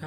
Hey,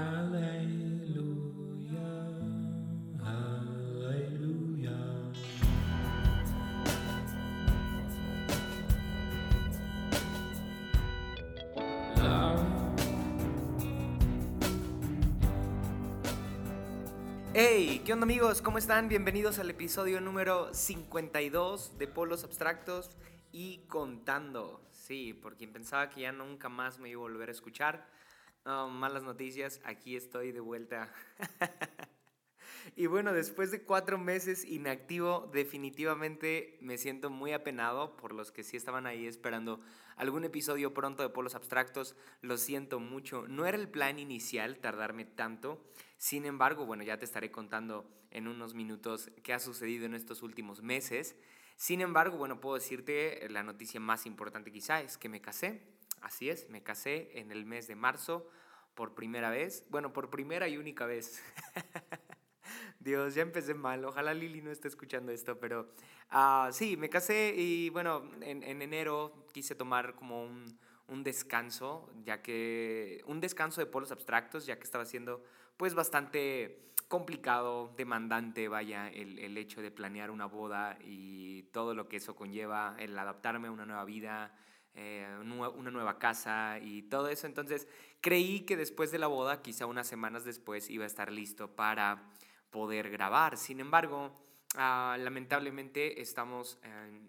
¿qué onda amigos? ¿Cómo están? Bienvenidos al episodio número 52 de Polos Abstractos y contando. Sí, por quien pensaba que ya nunca más me iba a volver a escuchar. Malas noticias, aquí estoy de vuelta. y bueno, después de cuatro meses inactivo, definitivamente me siento muy apenado por los que sí estaban ahí esperando algún episodio pronto de Polos Abstractos. Lo siento mucho. No era el plan inicial tardarme tanto. Sin embargo, bueno, ya te estaré contando en unos minutos qué ha sucedido en estos últimos meses. Sin embargo, bueno, puedo decirte la noticia más importante quizá es que me casé. Así es, me casé en el mes de marzo por primera vez. Bueno, por primera y única vez. Dios, ya empecé mal. Ojalá Lili no esté escuchando esto, pero uh, sí, me casé y bueno, en, en enero quise tomar como un, un descanso, ya que un descanso de polos abstractos, ya que estaba siendo pues bastante complicado, demandante, vaya, el, el, hecho de planear una boda y todo lo que eso conlleva, el adaptarme a una nueva vida, eh, una nueva casa y todo eso. Entonces creí que después de la boda, quizá unas semanas después, iba a estar listo para poder grabar. Sin embargo, ah, lamentablemente estamos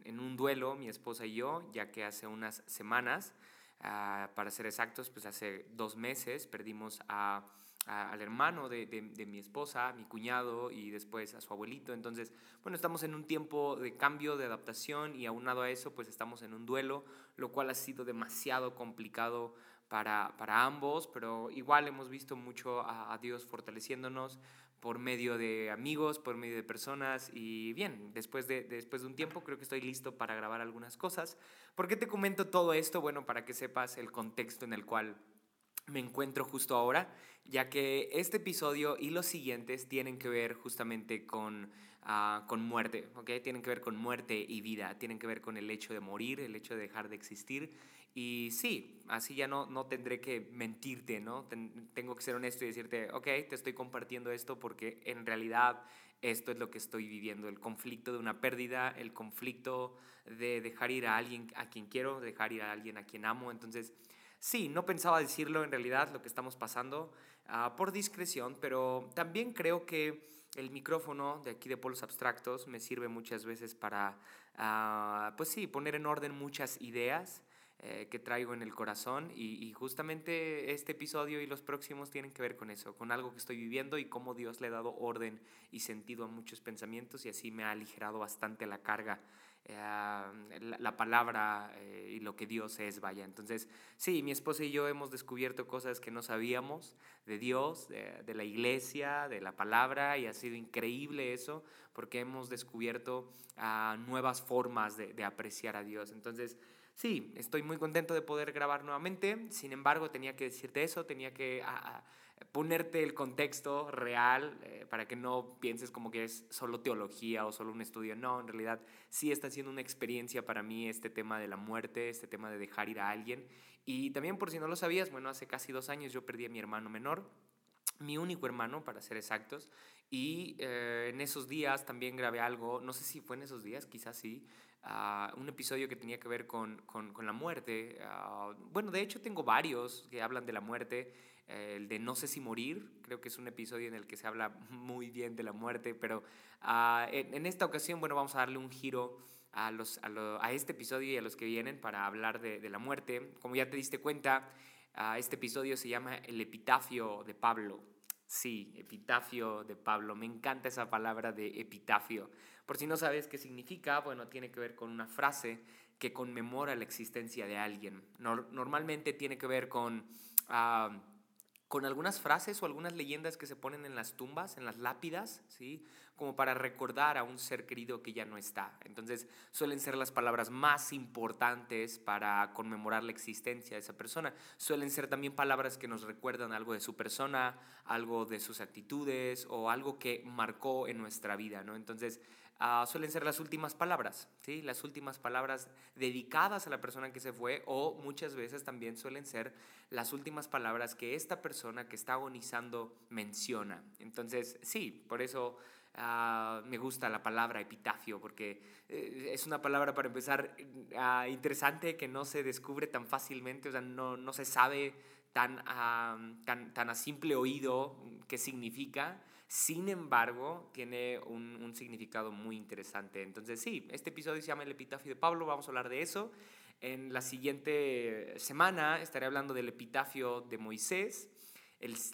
en, un duelo, mi esposa y yo, ya que hace unas semanas Ah, para ser exactos, pues hace dos meses perdimos a, al hermano de, de, mi esposa, mi cuñado y después a su abuelito. Entonces, bueno, estamos en un tiempo de cambio, de adaptación y aunado a eso, pues estamos en un duelo, lo cual ha sido demasiado complicado para, para ambos, pero igual hemos visto mucho a, Dios fortaleciéndonos, por medio de amigos, por medio de personas y bien, después de, después de un tiempo creo que estoy listo para grabar algunas cosas. ¿Por qué te comento todo esto? Bueno, para que sepas el contexto en el cual me encuentro justo ahora, ya que este episodio y los siguientes tienen que ver justamente con, uh, con muerte, ¿ok? Tienen que ver con muerte y vida, tienen que ver con el hecho de morir, el hecho de dejar de existir. Y sí, así ya no, no tendré que mentirte, ¿no? tengo que ser honesto y decirte, ok, te estoy compartiendo esto porque en realidad esto es lo que estoy viviendo, el conflicto de una pérdida, el conflicto de dejar ir a alguien a quien quiero, dejar ir a alguien a quien amo. Entonces, Sí, no pensaba decirlo en realidad lo que estamos pasando ah, por discreción, pero también creo que el micrófono de aquí de Polos Abstractos me sirve muchas veces para, uh, pues sí, poner en orden muchas ideas eh, que traigo en el corazón y, y, justamente este episodio y los próximos tienen que ver con eso, con algo que estoy viviendo y cómo Dios le ha dado orden y sentido a muchos pensamientos y así me ha aligerado bastante la carga eh, la, palabra eh, y lo que Dios es, vaya. Entonces, sí, mi esposa y yo hemos descubierto cosas que no sabíamos de Dios, de, la iglesia, de la palabra, y ha sido increíble eso, porque hemos descubierto uh, nuevas formas de, de apreciar a Dios. Entonces, Sí, estoy muy contento de poder grabar nuevamente, sin embargo tenía que decirte eso, tenía que ponerte el contexto real eh, para que no pienses como que es solo teología o solo un estudio, no, en realidad sí está siendo una experiencia para mí este tema de la muerte, este tema de dejar ir a alguien y también por si no lo sabías, bueno, hace casi dos años yo perdí a mi hermano menor, mi único hermano, para ser exactos, y eh, en esos días también grabé algo, no sé si fue en esos días, quizás sí, uh, un episodio que tenía que ver con, con, la muerte. Uh, bueno, de hecho tengo varios que hablan de la muerte. Eh, el de No sé si morir, creo que es un episodio en el que se habla muy bien de la muerte, pero uh, en, esta ocasión, bueno, vamos a darle un giro a, los, a, este episodio y a los que vienen para hablar de, la muerte. Como ya te diste cuenta, este episodio se llama El epitafio de Pablo. Sí, epitafio de Pablo. Me encanta esa palabra de epitafio. Por si no sabes qué significa, bueno, tiene que ver con una frase que conmemora la existencia de alguien. normalmente tiene que ver con... Ah, con algunas frases o algunas leyendas que se ponen en las tumbas, en las lápidas, ¿sí? Como para recordar a un ser querido que ya no está. Entonces, suelen ser las palabras más importantes para conmemorar la existencia de esa persona. Suelen ser también palabras que nos recuerdan algo de su persona, algo de sus actitudes o algo que marcó en nuestra vida, ¿no? Entonces, ah, suelen ser las últimas palabras, ¿sí? las últimas palabras dedicadas a la persona que se fue o muchas veces también suelen ser las últimas palabras que esta persona que está agonizando menciona. Entonces, sí, por eso ah, me gusta la palabra epitafio, porque eh, es una palabra para empezar ah, interesante que no se descubre tan fácilmente, o sea, no, no se sabe tan, tan, tan a simple oído qué significa. Sin embargo, tiene un, significado muy interesante. Entonces, sí, este episodio se llama El Epitafio de Pablo, vamos a hablar de eso. En la siguiente semana estaré hablando del Epitafio de Moisés.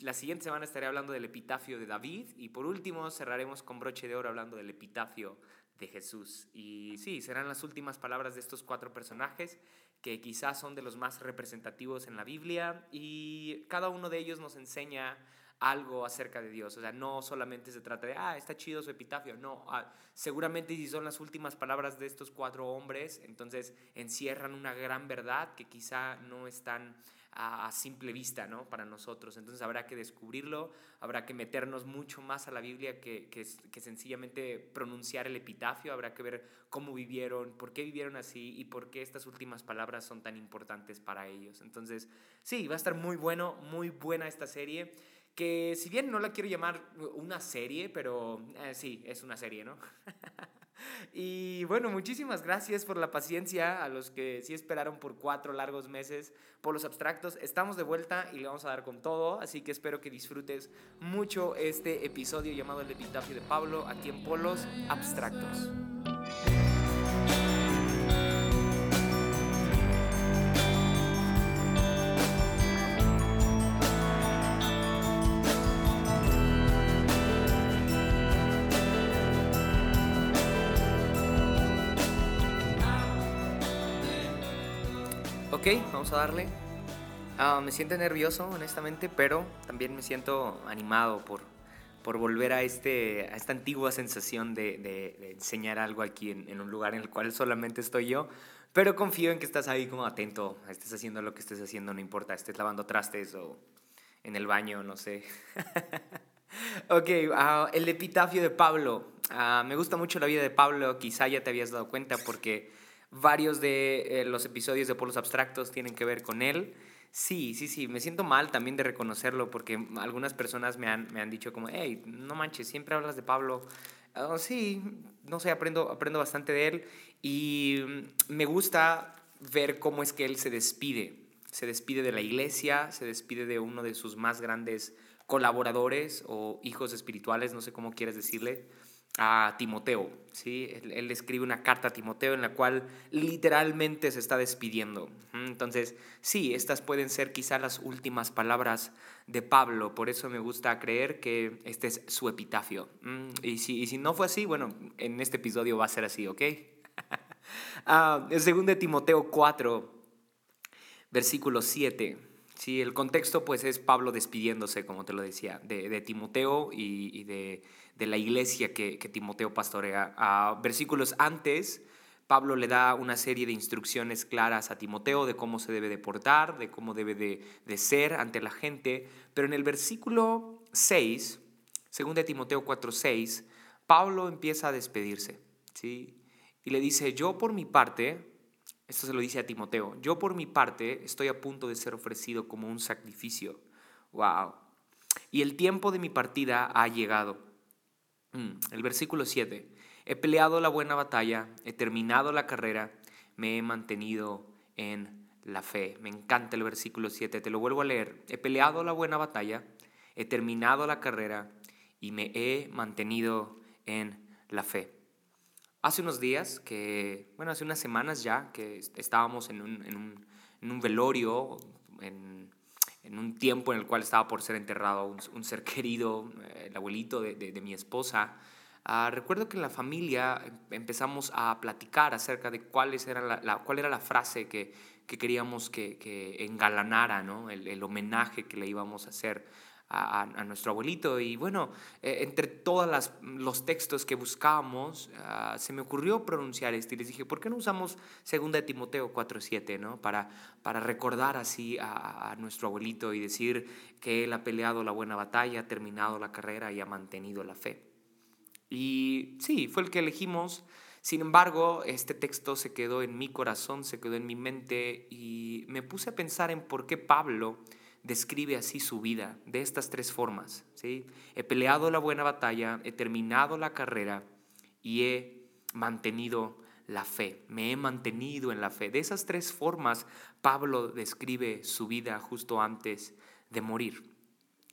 La siguiente semana estaré hablando del Epitafio de David. Y por último, cerraremos con broche de oro hablando del Epitafio de Jesús. Y sí, serán las últimas palabras de estos cuatro personajes que quizás son de los más representativos en la Biblia y cada uno de ellos nos enseña algo acerca de Dios. O sea, no solamente se trata de, ah, está chido su epitafio. No, ah, seguramente si son las últimas palabras de estos cuatro hombres, entonces encierran una gran verdad que quizá no están a, simple vista, ¿no? Para nosotros. Entonces habrá que descubrirlo, habrá que meternos mucho más a la Biblia que, que, que sencillamente pronunciar el epitafio, habrá que ver cómo vivieron, por qué vivieron así y por qué estas últimas palabras son tan importantes para ellos. Entonces, sí, va a estar muy bueno, muy buena esta serie que si bien no la quiero llamar una serie, pero eh, sí, es una serie, ¿no? y bueno, muchísimas gracias por la paciencia a los que sí esperaron por cuatro largos meses por los abstractos. Estamos de vuelta y le vamos a dar con todo, así que espero que disfrutes mucho este episodio llamado El Epitafio de Pablo aquí en Polos Abstractos. Ok, vamos a darle. Ah, me siento nervioso, honestamente, pero también me siento animado por, por volver a, este, a esta antigua sensación de, de, enseñar algo aquí en, en, un lugar en el cual solamente estoy yo. Pero confío en que estás ahí como atento, estés haciendo lo que estés haciendo, no importa, estés lavando trastes o en el baño, no sé. ok, uh, el epitafio de Pablo. Uh, me gusta mucho la vida de Pablo, quizá ya te habías dado cuenta porque Varios de eh, los episodios de Polos Abstractos tienen que ver con él. Sí, sí, sí, me siento mal también de reconocerlo porque algunas personas me han, me han dicho como, hey, no manches, siempre hablas de Pablo. Oh, sí, no sé, aprendo, aprendo bastante de él y mm, me gusta ver cómo es que él se despide. Se despide de la iglesia, se despide de uno de sus más grandes colaboradores o hijos espirituales, no sé cómo quieres decirle a Timoteo. ¿sí? Él, escribe una carta a Timoteo en la cual literalmente se está despidiendo. Entonces, sí, estas pueden ser quizá las últimas palabras de Pablo. Por eso me gusta creer que este es su epitafio. Y si, y si no fue así, bueno, en este episodio va a ser así, ¿ok? uh, segundo de Timoteo 4, versículo 7. Sí, el contexto pues es Pablo despidiéndose, como te lo decía, de, Timoteo y, de, la iglesia que, Timoteo pastorea. A versículos antes, Pablo le da una serie de instrucciones claras a Timoteo de cómo se debe de portar, de cómo debe de, ser ante la gente, pero en el versículo 6, según de Timoteo 4:6, Pablo empieza a despedirse, ¿sí? Y le dice, yo por mi parte, esto se lo dice a Timoteo. Yo por mi parte estoy a punto de ser ofrecido como un sacrificio. Wow. Y el tiempo de mi partida ha llegado. Mm, el versículo 7. He peleado la buena batalla, he terminado la carrera, me he mantenido en la fe. Me encanta el versículo 7. Te lo vuelvo a leer. He peleado la buena batalla, he terminado la carrera y me he mantenido en la fe. Hace unos días, que, bueno, hace unas semanas ya, que estábamos en un, en un, en un velorio, en, en, un tiempo en el cual estaba por ser enterrado un, un ser querido, eh, el abuelito de, de, mi esposa. Uh, recuerdo que en la familia empezamos a platicar acerca de cuáles era la, la, cuál era la frase que, que queríamos que, que engalanara ¿no? el, el homenaje que le íbamos a hacer a, nuestro abuelito. Y bueno, eh, entre todos los textos que buscábamos, ah, se me ocurrió pronunciar este y les dije, ¿por qué no usamos 2 de Timoteo 4.7 ¿no? para, para recordar así a, nuestro abuelito y decir que él ha peleado la buena batalla, ha terminado la carrera y ha mantenido la fe? Y sí, fue el que elegimos. Sin embargo, este texto se quedó en mi corazón, se quedó en mi mente y me puse a pensar en por qué Pablo describe así su vida, de estas tres formas. ¿sí? He peleado la buena batalla, he terminado la carrera y he mantenido la fe, me he mantenido en la fe. De esas tres formas, Pablo describe su vida justo antes de morir.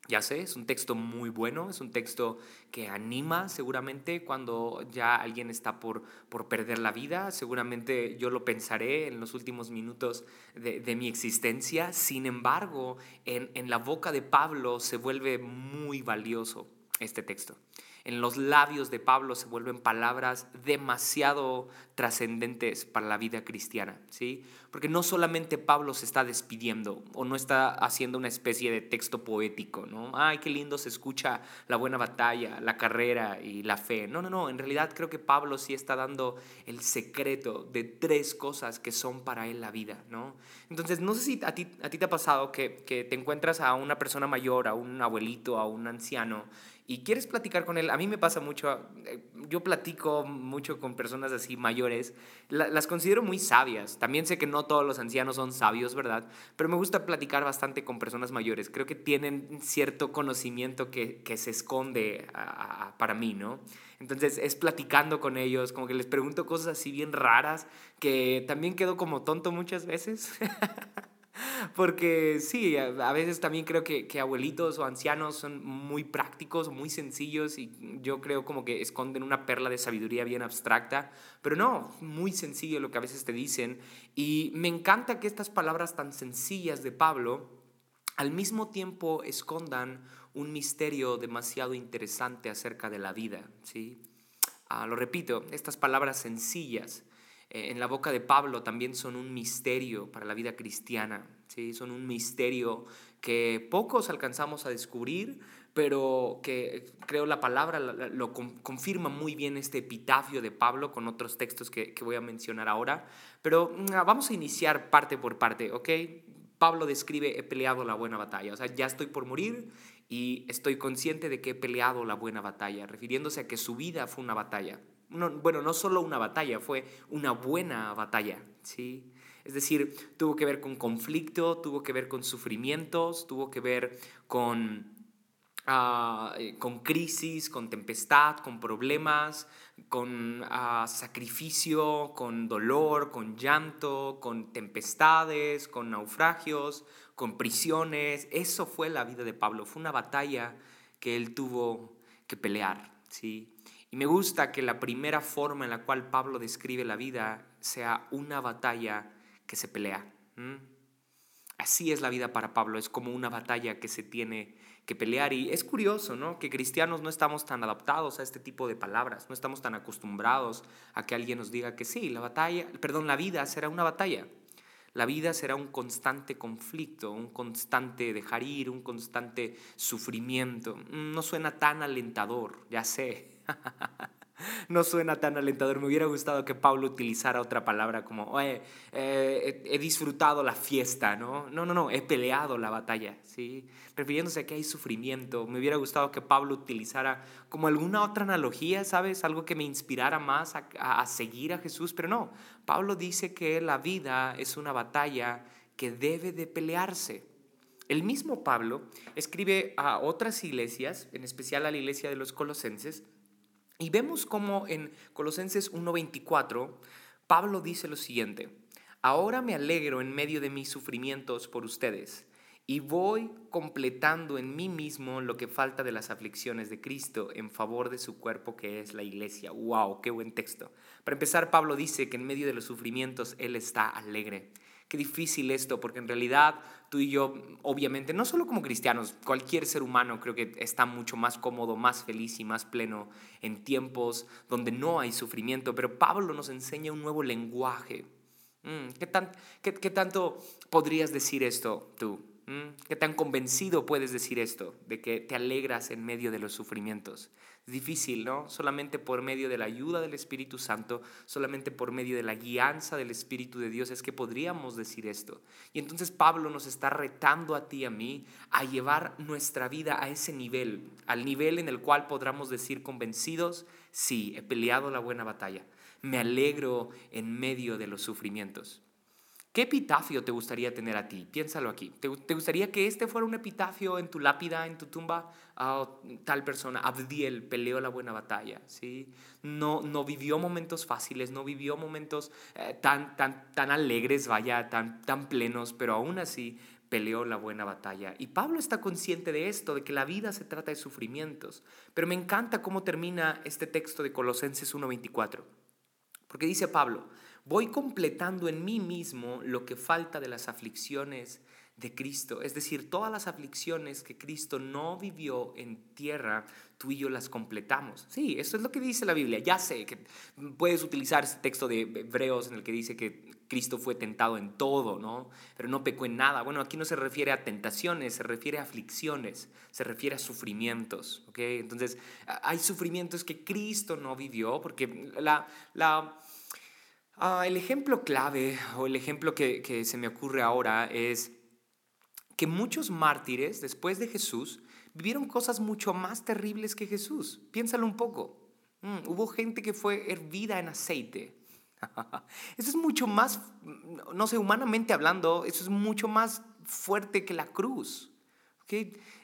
Ya sé, es un texto muy bueno, es un texto que anima seguramente cuando ya alguien está por, por perder la vida, seguramente yo lo pensaré en los últimos minutos de, de mi existencia, sin embargo, en, en la boca de Pablo se vuelve muy valioso este texto en los labios de Pablo se vuelven palabras demasiado trascendentes para la vida cristiana, ¿sí? Porque no solamente Pablo se está despidiendo o no está haciendo una especie de texto poético, ¿no? Ay, qué lindo se escucha la buena batalla, la carrera y la fe. No, no, no, en realidad creo que Pablo sí está dando el secreto de tres cosas que son para él la vida, ¿no? Entonces, no sé si a ti, a ti te ha pasado que, que te encuentras a una persona mayor, a un abuelito, a un anciano, y quieres platicar con él, a mí me pasa mucho, eh, yo platico mucho con personas así mayores, las considero muy sabias, también sé que no todos los ancianos son sabios, ¿verdad? Pero me gusta platicar bastante con personas mayores, creo que tienen cierto conocimiento que, que se esconde para mí, ¿no? Entonces es platicando con ellos, como que les pregunto cosas así bien raras, que también quedo como tonto muchas veces. Porque sí, a, veces también creo que, que, abuelitos o ancianos son muy prácticos, muy sencillos y yo creo como que esconden una perla de sabiduría bien abstracta, pero no, muy sencillo lo que a veces te dicen. Y me encanta que estas palabras tan sencillas de Pablo al mismo tiempo escondan un misterio demasiado interesante acerca de la vida. ¿sí? Ah, lo repito, estas palabras sencillas en la boca de Pablo también son un misterio para la vida cristiana, ¿sí? son un misterio que pocos alcanzamos a descubrir, pero que creo la palabra lo confirma muy bien este epitafio de Pablo con otros textos que, voy a mencionar ahora. Pero mm, vamos a iniciar parte por parte, ¿ok? Pablo describe, he peleado la buena batalla, o sea, ya estoy por morir y estoy consciente de que he peleado la buena batalla, refiriéndose a que su vida fue una batalla bueno, no solo una batalla, fue una buena batalla, ¿sí? Es decir, tuvo que ver con conflicto, tuvo que ver con sufrimientos, tuvo que ver con, ah, eh, con crisis, con tempestad, con problemas, con ah, sacrificio, con dolor, con llanto, con tempestades, con naufragios, con prisiones. Eso fue la vida de Pablo, fue una batalla que él tuvo que pelear, ¿sí? Me gusta que la primera forma en la cual Pablo describe la vida sea una batalla que se pelea. Así es la vida para Pablo, es como una batalla que se tiene que pelear. Y es curioso, ¿no? Que cristianos no estamos tan adaptados a este tipo de palabras, no estamos tan acostumbrados a que alguien nos diga que sí, la batalla, perdón, la vida será una batalla. La vida será un constante conflicto, un constante dejar ir, un constante sufrimiento. No suena tan alentador, ya sé, no suena tan alentador. Me hubiera gustado que Pablo utilizara otra palabra como, eh, he, disfrutado la fiesta, ¿no? No, no, no, he peleado la batalla, ¿sí? Refiriéndose a que hay sufrimiento. Me hubiera gustado que Pablo utilizara como alguna otra analogía, ¿sabes? Algo que me inspirara más a, a seguir a Jesús, pero no. Pablo dice que la vida es una batalla que debe de pelearse. El mismo Pablo escribe a otras iglesias, en especial a la iglesia de los colosenses, y vemos como en Colosenses 1.24, Pablo dice lo siguiente, ahora me alegro en medio de mis sufrimientos por ustedes y voy completando en mí mismo lo que falta de las aflicciones de Cristo en favor de su cuerpo que es la iglesia. ¡Wow! ¡Qué buen texto! Para empezar, Pablo dice que en medio de los sufrimientos Él está alegre. Qué difícil esto, porque en realidad tú y yo, obviamente, no solo como cristianos, cualquier ser humano creo que está mucho más cómodo, más feliz y más pleno en tiempos donde no hay sufrimiento, pero Pablo nos enseña un nuevo lenguaje. Mm, ¿Qué, tan, qué, qué tanto podrías decir esto tú? ¿Mm? ¿Qué tan convencido puedes decir esto, de que te alegras en medio de los sufrimientos? Difícil, ¿no? Solamente por medio de la ayuda del Espíritu Santo, solamente por medio de la guianza del Espíritu de Dios es que podríamos decir esto. Y entonces Pablo nos está retando a ti y a mí a llevar nuestra vida a ese nivel, al nivel en el cual podamos decir convencidos, sí, he peleado la buena batalla, me alegro en medio de los sufrimientos. ¿Qué epitafio te gustaría tener a ti? Piénsalo aquí. ¿Te, gustaría que este fuera un epitafio en tu lápida, en tu tumba? Oh, tal persona, Abdiel, peleó la buena batalla, ¿sí? No, no vivió momentos fáciles, no vivió momentos eh, tan, tan, tan alegres, vaya, tan, tan plenos, pero aún así peleó la buena batalla. Y Pablo está consciente de esto, de que la vida se trata de sufrimientos. Pero me encanta cómo termina este texto de Colosenses 1.24. Porque dice Pablo, voy completando en mí mismo lo que falta de las aflicciones de Cristo. Es decir, todas las aflicciones que Cristo no vivió en tierra, tú y yo las completamos. Sí, eso es lo que dice la Biblia. Ya sé que puedes utilizar ese texto de Hebreos en el que dice que Cristo fue tentado en todo, ¿no? Pero no pecó en nada. Bueno, aquí no se refiere a tentaciones, se refiere a aflicciones, se refiere a sufrimientos, ¿ok? Entonces, hay sufrimientos que Cristo no vivió porque la... la Ah, el ejemplo clave o el ejemplo que, se me ocurre ahora es que muchos mártires después de Jesús vivieron cosas mucho más terribles que Jesús. Piénsalo un poco. Mm, hubo gente que fue hervida en aceite. Eso es mucho más, no sé, humanamente hablando, eso es mucho más fuerte que la cruz.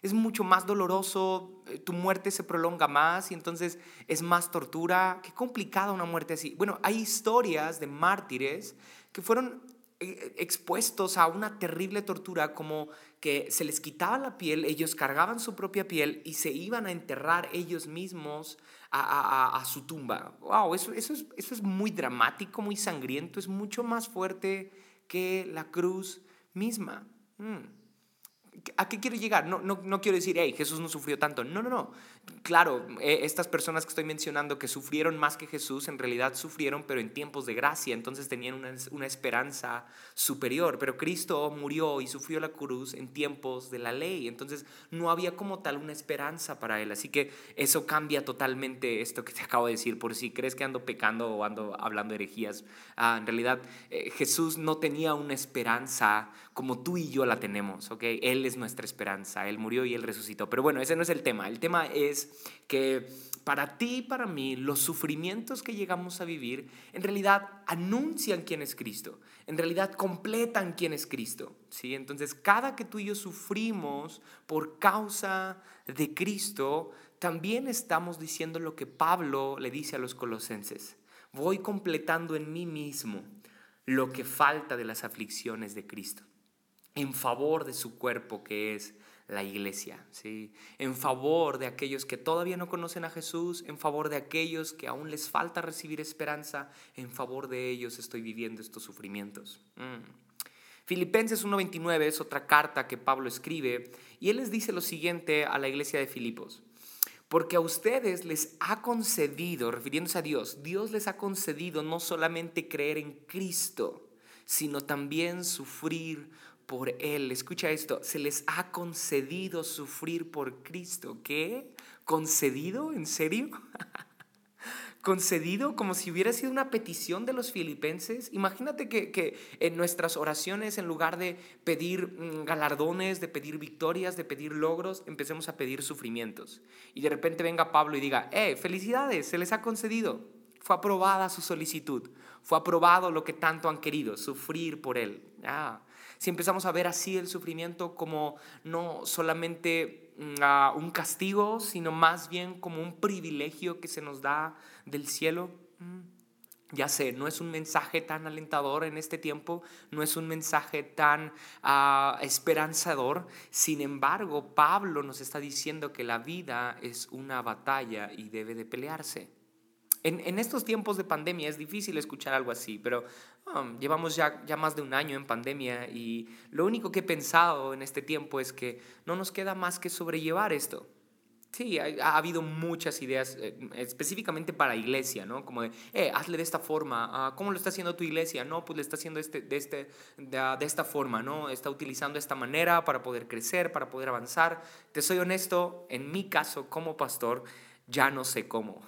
Es mucho más doloroso, eh, tu muerte se prolonga más y entonces es más tortura. Qué complicada una muerte así. Bueno, hay historias de mártires que fueron eh, expuestos a una terrible tortura como que se les quitaba la piel, ellos cargaban su propia piel y se iban a enterrar ellos mismos a, su tumba. ¡Wow! Eso, eso, es, eso es muy dramático, muy sangriento, es mucho más fuerte que la cruz misma. Mm. ¿A qué quiero llegar? No, no, no quiero decir, hey, Jesús no sufrió tanto. No, no, no. Claro, eh, estas personas que estoy mencionando que sufrieron más que Jesús, en realidad sufrieron, pero en tiempos de gracia, entonces tenían una, una esperanza superior. Pero Cristo murió y sufrió la cruz en tiempos de la ley, entonces no había como tal una esperanza para él. Así que eso cambia totalmente esto que te acabo de decir. Por si crees que ando pecando o ando hablando herejías, ah, en realidad eh, Jesús no tenía una esperanza como tú y yo la tenemos, ¿ok? Él es nuestra esperanza, Él murió y Él resucitó. Pero bueno, ese no es el tema. El tema es que para ti y para mí los sufrimientos que llegamos a vivir en realidad anuncian quién es Cristo, en realidad completan quién es Cristo. ¿sí? Entonces, cada que tú y yo sufrimos por causa de Cristo, también estamos diciendo lo que Pablo le dice a los colosenses. Voy completando en mí mismo lo que falta de las aflicciones de Cristo en favor de su cuerpo que es la iglesia, ¿sí? en favor de aquellos que todavía no conocen a Jesús, en favor de aquellos que aún les falta recibir esperanza, en favor de ellos estoy viviendo estos sufrimientos. Mm. Filipenses 1.29 es otra carta que Pablo escribe y él les dice lo siguiente a la iglesia de Filipos. Porque a ustedes les ha concedido, refiriéndose a Dios, Dios les ha concedido no solamente creer en Cristo, sino también sufrir por Él. Escucha esto, se les ha concedido sufrir por Cristo. ¿Qué? ¿Concedido? ¿En serio? concedido como si hubiera sido una petición de los filipenses. Imagínate que, que, en nuestras oraciones, en lugar de pedir mm, galardones, de pedir victorias, de pedir logros, empecemos a pedir sufrimientos. Y de repente venga Pablo y diga, eh, felicidades, se les ha concedido. Fue aprobada su solicitud. Fue aprobado lo que tanto han querido, sufrir por él. Ah, si empezamos a ver así el sufrimiento como no solamente mm, un castigo, sino más bien como un privilegio que se nos da del cielo. Mm, ya sé, no es un mensaje tan alentador en este tiempo, no es un mensaje tan ah, esperanzador. Sin embargo, Pablo nos está diciendo que la vida es una batalla y debe de pelearse. En, estos tiempos de pandemia es difícil escuchar algo así, pero um, llevamos ya, ya más de un año en pandemia y lo único que he pensado en este tiempo es que no nos queda más que sobrellevar esto. Sí, ha, habido muchas ideas eh, específicamente para iglesia, ¿no? Como de, eh, hazle de esta forma. Ah, ¿Cómo lo está haciendo tu iglesia? No, pues le está haciendo este, de, este, de, de, esta forma, ¿no? Está utilizando esta manera para poder crecer, para poder avanzar. Te soy honesto, en mi caso como pastor, ya no sé cómo.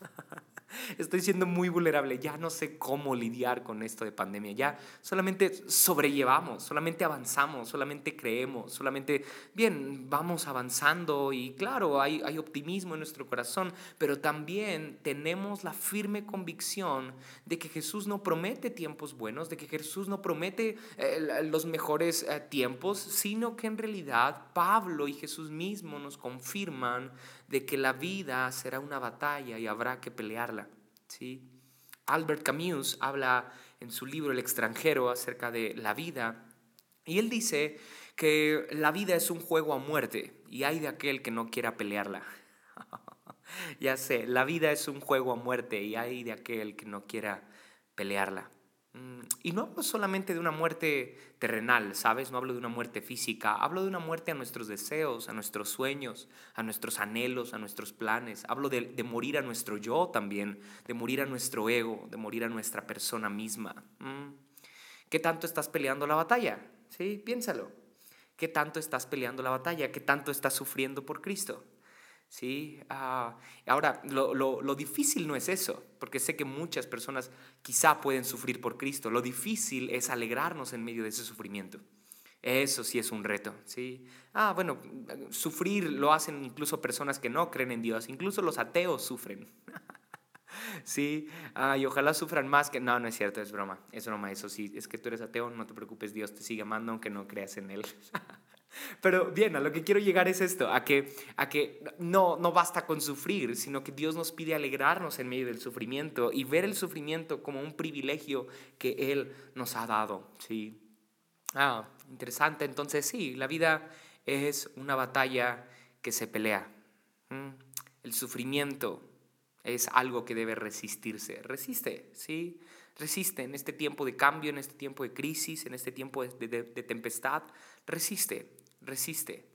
Estoy siendo muy vulnerable, ya no sé cómo lidiar con esto de pandemia, ya solamente sobrellevamos, solamente avanzamos, solamente creemos, solamente, bien, vamos avanzando y claro, hay, optimismo en nuestro corazón, pero también tenemos la firme convicción de que Jesús no promete tiempos buenos, de que Jesús no promete eh, los mejores eh, tiempos, sino que en realidad Pablo y Jesús mismo nos confirman de que la vida será una batalla y habrá que pelearla. ¿Sí? Albert Camus habla en su libro El extranjero acerca de la vida y él dice que la vida es un juego a muerte y hay de aquel que no quiera pelearla. ya sé, la vida es un juego a muerte y hay de aquel que no quiera pelearla. Mm, y no hablo solamente de una muerte terrenal, ¿sabes? No hablo de una muerte física, hablo de una muerte a nuestros deseos, a nuestros sueños, a nuestros anhelos, a nuestros planes. Hablo de, morir a nuestro yo también, de morir a nuestro ego, de morir a nuestra persona misma. Mm. ¿Qué tanto estás peleando la batalla? Sí, piénsalo. ¿Qué tanto estás peleando la batalla? ¿Qué tanto estás sufriendo por Cristo? ¿Sí? Ah, ahora, lo, difícil no es eso, porque sé que muchas personas quizá pueden sufrir por Cristo. Lo difícil es alegrarnos en medio de ese sufrimiento. Eso sí es un reto, ¿sí? Ah, bueno, sufrir lo hacen incluso personas que no creen en Dios, incluso los ateos sufren. sí, ah, y ojalá sufran más que... No, no es cierto, es broma, es broma, eso sí, es que tú eres ateo, no te preocupes, Dios te sigue amando aunque no creas en Él. Pero bien, a lo que quiero llegar es esto, a que, a que no, no basta con sufrir, sino que Dios nos pide alegrarnos en medio del sufrimiento y ver el sufrimiento como un privilegio que Él nos ha dado. ¿sí? Ah, interesante. Entonces sí, la vida es una batalla que se pelea. El sufrimiento es algo que debe resistirse. Resiste, ¿sí? Resiste en este tiempo de cambio, en este tiempo de crisis, en este tiempo de, de tempestad. Resiste resiste.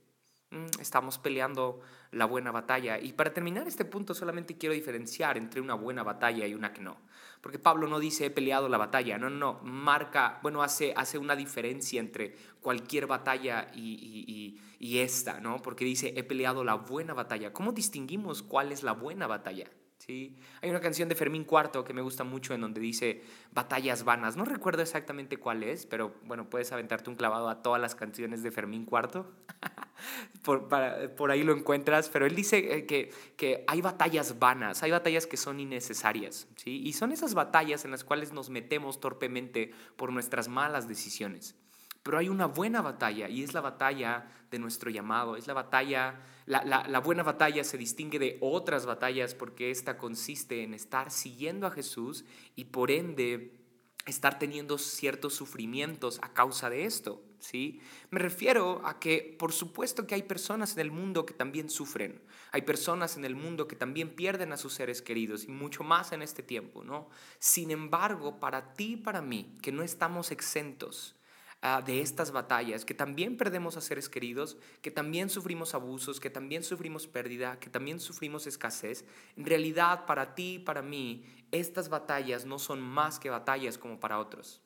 Mm, estamos peleando la buena batalla. Y para terminar este punto solamente quiero diferenciar entre una buena batalla y una que no. Porque Pablo no dice he peleado la batalla, no, no, marca, bueno, hace, hace una diferencia entre cualquier batalla y, y esta, ¿no? Porque dice he peleado la buena batalla. ¿Cómo distinguimos cuál es la buena batalla? ¿Sí? Hay una canción de Fermín Cuarto que me gusta mucho en donde dice batallas vanas. No recuerdo exactamente cuál es, pero bueno, puedes aventarte un clavado a todas las canciones de Fermín Cuarto. por, ahí lo encuentras, pero él dice eh, que, que, hay batallas vanas, hay batallas que son innecesarias, ¿sí? Y son esas batallas en las cuales nos metemos torpemente por nuestras malas decisiones. Pero hay una buena batalla y es la batalla de nuestro llamado, es la batalla, la, la, buena batalla se distingue de otras batallas porque esta consiste en estar siguiendo a Jesús y por ende estar teniendo ciertos sufrimientos a causa de esto, ¿sí? Me refiero a que por supuesto que hay personas en el mundo que también sufren, hay personas en el mundo que también pierden a sus seres queridos y mucho más en este tiempo, ¿no? Sin embargo, para ti y para mí, que no estamos exentos, Ah, de estas batallas, que también perdemos a seres queridos, que también sufrimos abusos, que también sufrimos pérdida, que también sufrimos escasez, en realidad para ti y para mí, estas batallas no son más que batallas como para otros.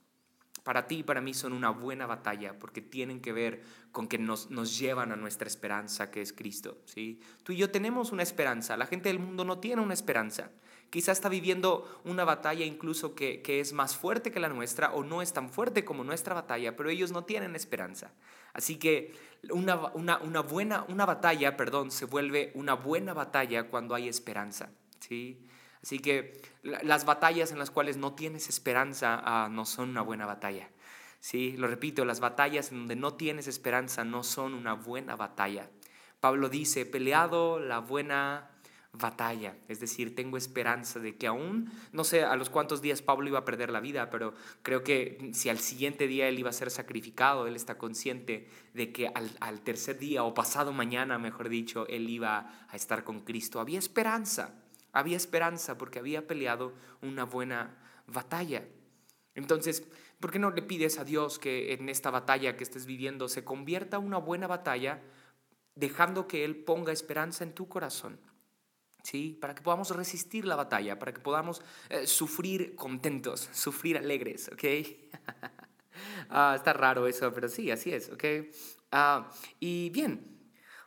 Para ti y para mí son una buena batalla porque tienen que ver con que nos, nos llevan a nuestra esperanza que es Cristo. ¿sí? Tú y yo tenemos una esperanza, la gente del mundo no tiene una esperanza. Quizá está viviendo una batalla incluso que, es más fuerte que la nuestra o no es tan fuerte como nuestra batalla, pero ellos no tienen esperanza. Así que una, buena, una batalla, perdón, se vuelve una buena batalla cuando hay esperanza. ¿sí? Así que las batallas en las cuales no tienes esperanza ah, no son una buena batalla. Sí, lo repito, las batallas en donde no tienes esperanza no son una buena batalla. Pablo dice, peleado la buena batalla, es decir, tengo esperanza de que aún, no sé a los cuántos días Pablo iba a perder la vida, pero creo que si al siguiente día él iba a ser sacrificado, él está consciente de que al, tercer día o pasado mañana, mejor dicho, él iba a estar con Cristo. Había esperanza, había esperanza porque había peleado una buena batalla. Entonces, ¿por qué no le pides a Dios que en esta batalla que estés viviendo se convierta una buena batalla dejando que Él ponga esperanza en tu corazón. ¿Sí? Para que podamos resistir la batalla, para que podamos eh, sufrir contentos, sufrir alegres, ¿ok? Ah, está raro eso, pero sí, así es, ¿ok? Ah, y bien,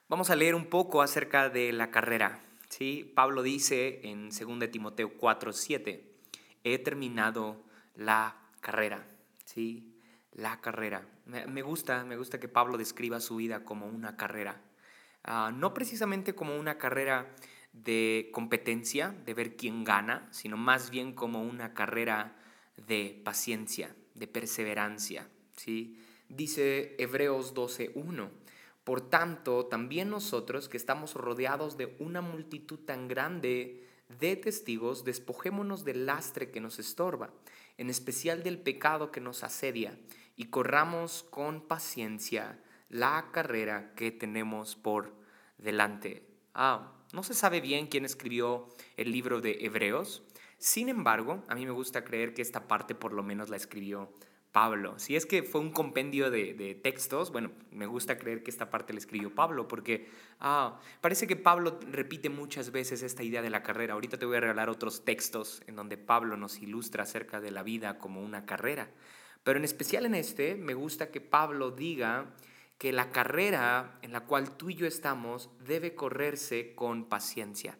vamos a leer un poco acerca de la carrera, ¿sí? Pablo dice en 2 Timoteo 4, 7, he terminado la carrera, ¿sí? La carrera. Me gusta, me gusta que Pablo describa su vida como una carrera. Ah, no precisamente como una carrera de competencia, de ver quién gana, sino más bien como una carrera de paciencia, de perseverancia. ¿sí? Dice Hebreos 12.1, por tanto, también nosotros que estamos rodeados de una multitud tan grande de testigos, despojémonos del lastre que nos estorba, en especial del pecado que nos asedia, y corramos con paciencia la carrera que tenemos por delante. Ah, no se sabe bien quién escribió el libro de Hebreos. Sin embargo, a mí me gusta creer que esta parte por lo menos la escribió Pablo. Si es que fue un compendio de, textos, bueno, me gusta creer que esta parte la escribió Pablo, porque ah, parece que Pablo repite muchas veces esta idea de la carrera. Ahorita te voy a regalar otros textos en donde Pablo nos ilustra acerca de la vida como una carrera. Pero en especial en este, me gusta que Pablo diga que la carrera en la cual tú y yo estamos debe correrse con paciencia.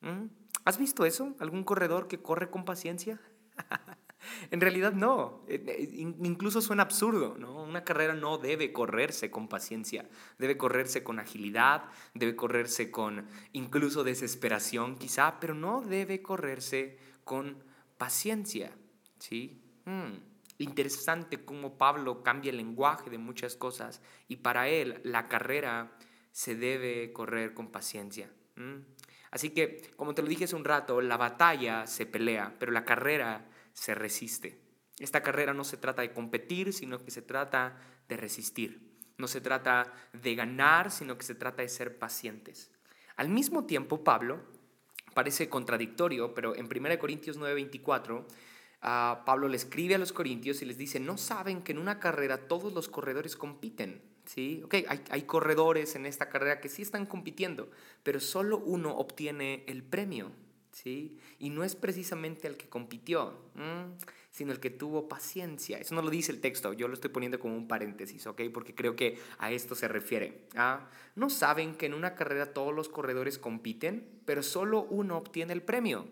¿Mm? ¿Has visto eso? ¿Algún corredor que corre con paciencia? en realidad no. Eh, eh, incluso suena absurdo, ¿no? Una carrera no debe correrse con paciencia. Debe correrse con agilidad, debe correrse con incluso desesperación quizá, pero no debe correrse con paciencia. ¿Sí? Mm interesante cómo Pablo cambia el lenguaje de muchas cosas y para él la carrera se debe correr con paciencia. Así que, como te lo dije hace un rato, la batalla se pelea, pero la carrera se resiste. Esta carrera no se trata de competir, sino que se trata de resistir. No se trata de ganar, sino que se trata de ser pacientes. Al mismo tiempo, Pablo, parece contradictorio, pero en 1 Corintios 9:24 Pablo le escribe a los corintios y les dice, no saben que en una carrera todos los corredores compiten. ¿sí? Hay, hay, corredores en esta carrera que sí están compitiendo, pero solo uno obtiene el premio. ¿sí? Y no es precisamente el que compitió, sino el que tuvo paciencia. Eso no lo dice el texto, yo lo estoy poniendo como un paréntesis, ¿ok? Porque creo que a esto se refiere. ¿ah? No saben que en una carrera todos los corredores compiten, pero solo uno obtiene el premio.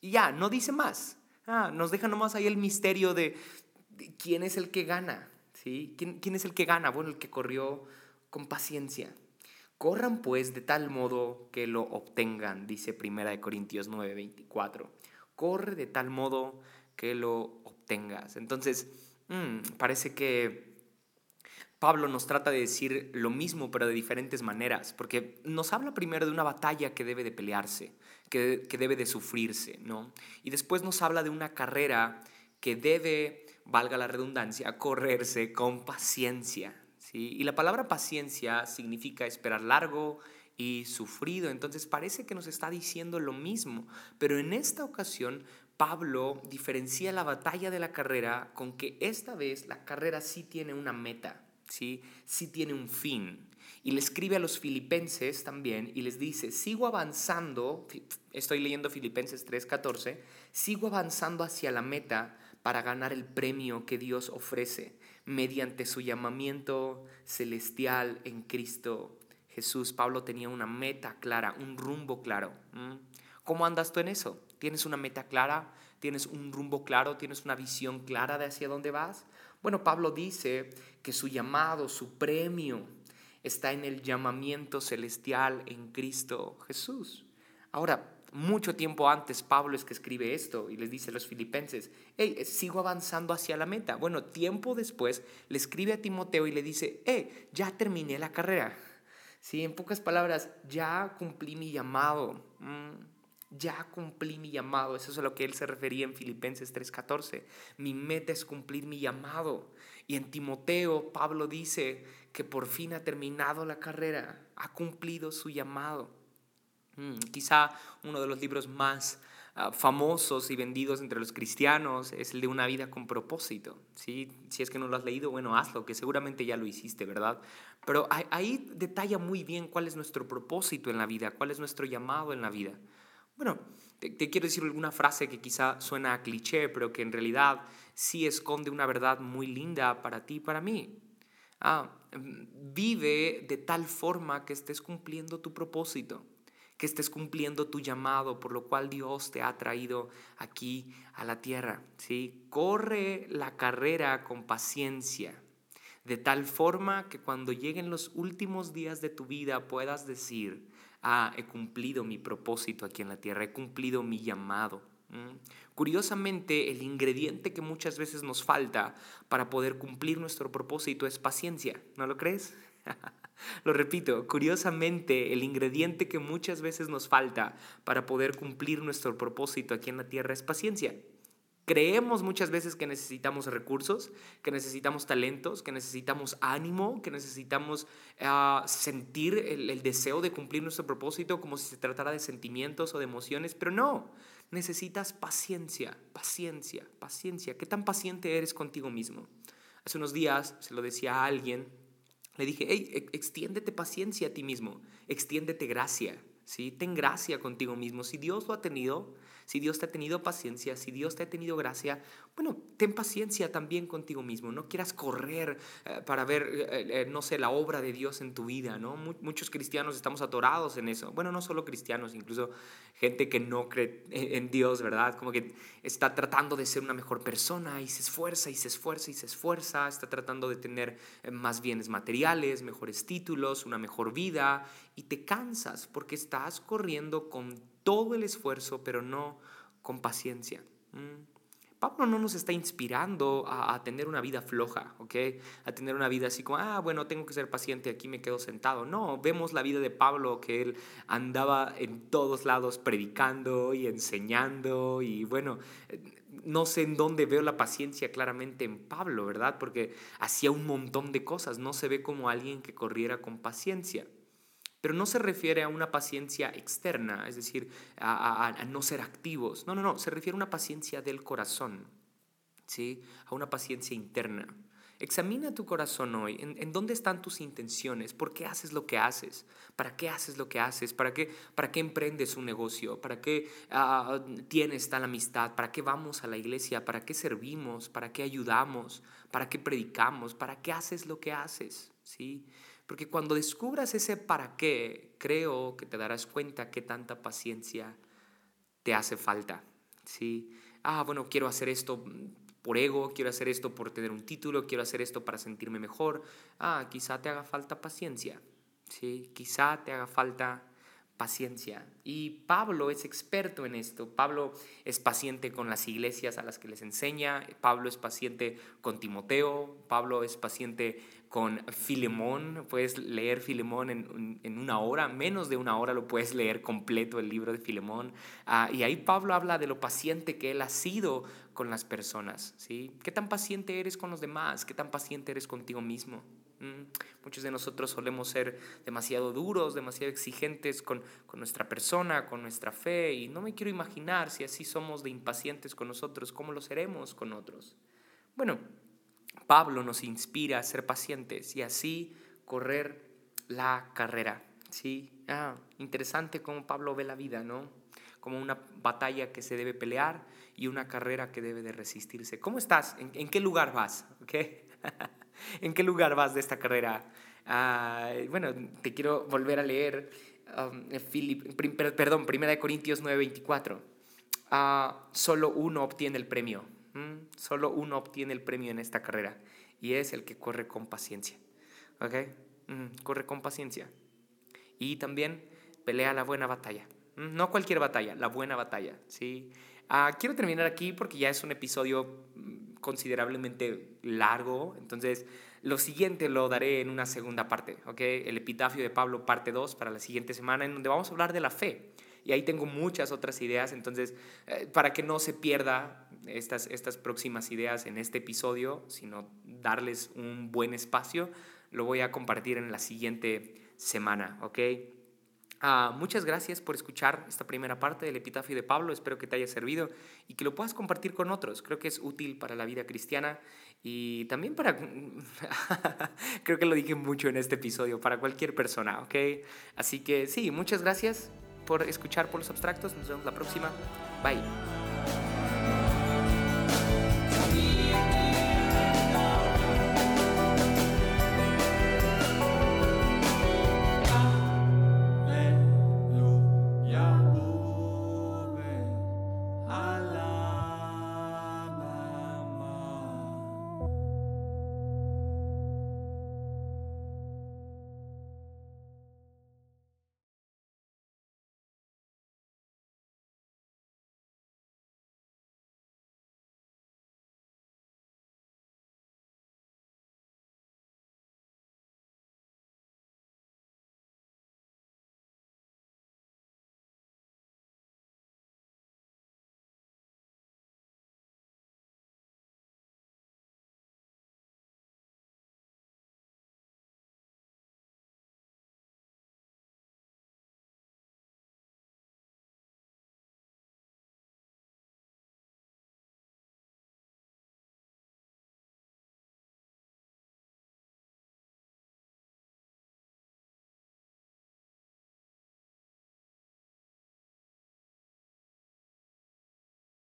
Y ya, no dice más. Ah, nos deja nomás ahí el misterio de, quién es el que gana. ¿sí? ¿Quién, ¿Quién es el que gana? Bueno, el que corrió con paciencia. Corran pues de tal modo que lo obtengan, dice 1 Corintios 9:24. Corre de tal modo que lo obtengas. Entonces, mm, parece que Pablo nos trata de decir lo mismo, pero de diferentes maneras, porque nos habla primero de una batalla que debe de pelearse, que, debe de sufrirse, ¿no? Y después nos habla de una carrera que debe, valga la redundancia, correrse con paciencia, ¿sí? Y la palabra paciencia significa esperar largo y sufrido, entonces parece que nos está diciendo lo mismo, pero en esta ocasión Pablo diferencia la batalla de la carrera con que esta vez la carrera sí tiene una meta. ¿sí? sí tiene un fin. Y le escribe a los filipenses también y les dice, sigo avanzando, estoy leyendo Filipenses 3:14, sigo avanzando hacia la meta para ganar el premio que Dios ofrece mediante su llamamiento celestial en Cristo Jesús. Pablo tenía una meta clara, un rumbo claro. ¿Cómo andas tú en eso? ¿Tienes una meta clara? ¿Tienes un rumbo claro? ¿Tienes una visión clara de hacia dónde vas? Bueno, Pablo dice que su llamado, su premio, está en el llamamiento celestial en Cristo Jesús. Ahora, mucho tiempo antes Pablo es que escribe esto y les dice a los filipenses, hey, sigo avanzando hacia la meta. Bueno, tiempo después le escribe a Timoteo y le dice, hey, ya terminé la carrera. Sí, en pocas palabras, ya cumplí mi llamado. Mm ya cumplí mi llamado. Eso es a lo que él se refería en Filipenses 3:14. Mi meta es cumplir mi llamado. Y en Timoteo, Pablo dice que por fin ha terminado la carrera, ha cumplido su llamado. Mm, quizá uno de los libros más ah, famosos y vendidos entre los cristianos es el de una vida con propósito. ¿sí? Si es que no lo has leído, bueno, hazlo, que seguramente ya lo hiciste, ¿verdad? Pero ahí detalla muy bien cuál es nuestro propósito en la vida, cuál es nuestro llamado en la vida. Bueno, te, quiero decir alguna frase que quizá suena a cliché, pero que en realidad sí esconde una verdad muy linda para ti y para mí. Ah, vive de tal forma que estés cumpliendo tu propósito, que estés cumpliendo tu llamado por lo cual Dios te ha traído aquí a la tierra. ¿sí? Corre la carrera con paciencia, de tal forma que cuando lleguen los últimos días de tu vida puedas decir, ah, he cumplido mi propósito aquí en la tierra, he cumplido mi llamado. Curiosamente, el ingrediente que muchas veces nos falta para poder cumplir nuestro propósito es paciencia, ¿no lo crees? lo repito, curiosamente, el ingrediente que muchas veces nos falta para poder cumplir nuestro propósito aquí en la tierra es paciencia. Creemos muchas veces que necesitamos recursos, que necesitamos talentos, que necesitamos ánimo, que necesitamos ah, sentir el, deseo de cumplir nuestro propósito como si se tratara de sentimientos o de emociones, pero no, necesitas paciencia, paciencia, paciencia. ¿Qué tan paciente eres contigo mismo? Hace unos días se lo decía a alguien, le dije, hey, extiéndete paciencia a ti mismo, extiéndete gracia, ¿sí? Ten gracia contigo mismo. Si Dios lo ha tenido, si Dios te ha tenido paciencia, si Dios te ha tenido gracia, bueno, ten paciencia también contigo mismo. No quieras correr eh, para ver, eh, eh, no sé, la obra de Dios en tu vida, ¿no? Muchos cristianos estamos atorados en eso. Bueno, no solo cristianos, incluso gente que no cree en Dios, ¿verdad? Como que está tratando de ser una mejor persona y se esfuerza y se esfuerza y se esfuerza, está tratando de tener más bienes materiales, mejores títulos, una mejor vida y te cansas porque estás corriendo con todo el esfuerzo, pero no con paciencia. Mm. Pablo no nos está inspirando a, tener una vida floja, ¿ok? A tener una vida así como, ah, bueno, tengo que ser paciente, aquí me quedo sentado. No, vemos la vida de Pablo, que él andaba en todos lados predicando y enseñando y bueno, no sé en dónde veo la paciencia claramente en Pablo, ¿verdad? Porque hacía un montón de cosas, no se ve como alguien que corriera con paciencia. Pero no se refiere a una paciencia externa, es decir, a, no ser activos. No, no, no, se refiere a una paciencia del corazón, ¿sí? A una paciencia interna. Examina tu corazón hoy. ¿En, dónde están tus intenciones? ¿Por qué haces lo que haces? ¿Para qué haces lo que haces? ¿Para qué, para qué emprendes un negocio? ¿Para qué ah, tienes tal amistad? ¿Para qué vamos a la iglesia? ¿Para qué servimos? ¿Para qué ayudamos? ¿Para qué predicamos? ¿Para qué haces lo que haces? ¿Sí? Porque cuando descubras ese para qué, creo que te darás cuenta que tanta paciencia te hace falta. ¿sí? Ah, bueno, quiero hacer esto por ego, quiero hacer esto por tener un título, quiero hacer esto para sentirme mejor. Ah, quizá te haga falta paciencia. ¿sí? Quizá te haga falta paciencia. Y Pablo es experto en esto. Pablo es paciente con las iglesias a las que les enseña. Pablo es paciente con Timoteo. Pablo es paciente con Filemón. Puedes leer Filemón en, una hora, menos de una hora lo puedes leer completo el libro de Filemón. Ah, y ahí Pablo habla de lo paciente que él ha sido con las personas. ¿sí? ¿Qué tan paciente eres con los demás? ¿Qué tan paciente eres contigo mismo? Mm, muchos de nosotros solemos ser demasiado duros, demasiado exigentes con, nuestra persona, con nuestra fe, y no me quiero imaginar si así somos de impacientes con nosotros, cómo lo seremos con otros. Bueno, Pablo nos inspira a ser pacientes y así correr la carrera. Sí, ah, interesante cómo Pablo ve la vida, ¿no? Como una batalla que se debe pelear y una carrera que debe de resistirse. ¿Cómo estás? ¿En, qué lugar vas? ¿Okay? ¿En qué lugar vas de esta carrera? Ah, bueno, te quiero volver a leer, um, perdón, 1 Corintios 9:24. Ah, solo uno obtiene el premio. Solo uno obtiene el premio en esta carrera y es el que corre con paciencia. ¿Ok? corre con paciencia. Y también pelea la buena batalla. No cualquier batalla, la buena batalla. ¿sí? Ah, quiero terminar aquí porque ya es un episodio considerablemente largo, entonces lo siguiente lo daré en una segunda parte, ¿ok? El epitafio de Pablo parte 2 para la siguiente semana en donde vamos a hablar de la fe. Y ahí tengo muchas otras ideas, entonces eh, para que no se pierda estas, estas próximas ideas en este episodio, sino darles un buen espacio, lo voy a compartir en la siguiente semana, ¿ok? Ah, muchas gracias por escuchar esta primera parte del epitafio de Pablo. Espero que te haya servido y que lo puedas compartir con otros. Creo que es útil para la vida cristiana y también para... Creo que lo dije mucho en este episodio, para cualquier persona, ¿ok? Así que sí, muchas gracias por escuchar por los abstractos. Nos vemos la próxima. Bye.